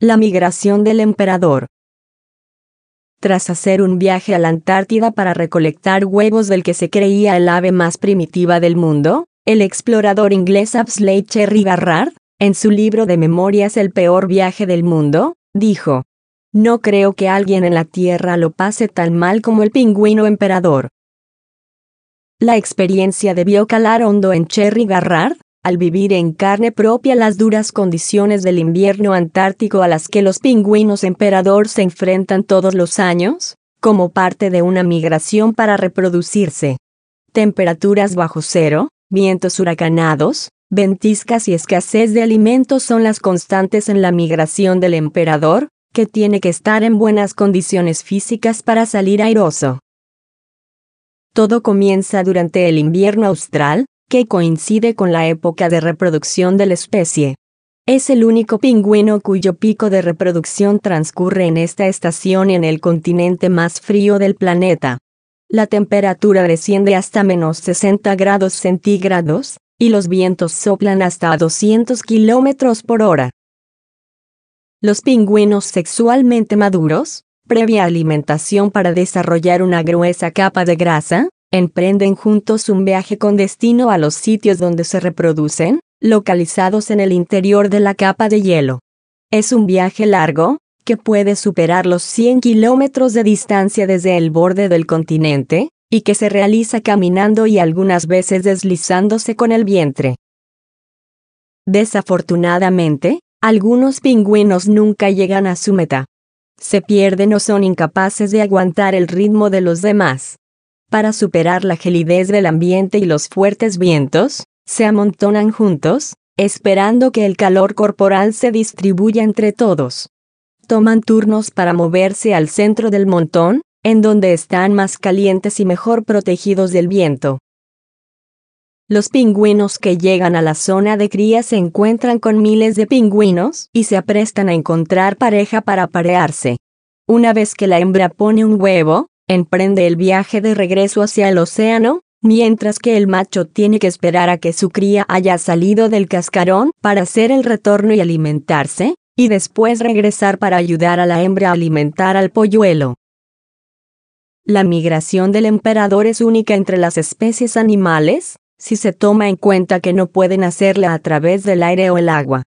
La migración del emperador. Tras hacer un viaje a la Antártida para recolectar huevos del que se creía el ave más primitiva del mundo, el explorador inglés Apsley Cherry Garrard, en su libro de memorias El peor viaje del mundo, dijo, No creo que alguien en la Tierra lo pase tan mal como el pingüino emperador. La experiencia debió calar hondo en Cherry Garrard, al vivir en carne propia las duras condiciones del invierno antártico a las que los pingüinos emperador se enfrentan todos los años, como parte de una migración para reproducirse. Temperaturas bajo cero, vientos huracanados, ventiscas y escasez de alimentos son las constantes en la migración del emperador, que tiene que estar en buenas condiciones físicas para salir airoso. Todo comienza durante el invierno austral, que coincide con la época de reproducción de la especie. Es el único pingüino cuyo pico de reproducción transcurre en esta estación en el continente más frío del planeta. La temperatura desciende hasta menos 60 grados centígrados, y los vientos soplan hasta 200 kilómetros por hora. Los pingüinos sexualmente maduros, previa alimentación para desarrollar una gruesa capa de grasa, emprenden juntos un viaje con destino a los sitios donde se reproducen, localizados en el interior de la capa de hielo. Es un viaje largo, que puede superar los 100 kilómetros de distancia desde el borde del continente, y que se realiza caminando y algunas veces deslizándose con el vientre. Desafortunadamente, algunos pingüinos nunca llegan a su meta. Se pierden o son incapaces de aguantar el ritmo de los demás. Para superar la gelidez del ambiente y los fuertes vientos, se amontonan juntos, esperando que el calor corporal se distribuya entre todos. Toman turnos para moverse al centro del montón, en donde están más calientes y mejor protegidos del viento. Los pingüinos que llegan a la zona de cría se encuentran con miles de pingüinos y se aprestan a encontrar pareja para parearse. Una vez que la hembra pone un huevo, emprende el viaje de regreso hacia el océano, mientras que el macho tiene que esperar a que su cría haya salido del cascarón para hacer el retorno y alimentarse, y después regresar para ayudar a la hembra a alimentar al polluelo. La migración del emperador es única entre las especies animales, si se toma en cuenta que no pueden hacerla a través del aire o el agua.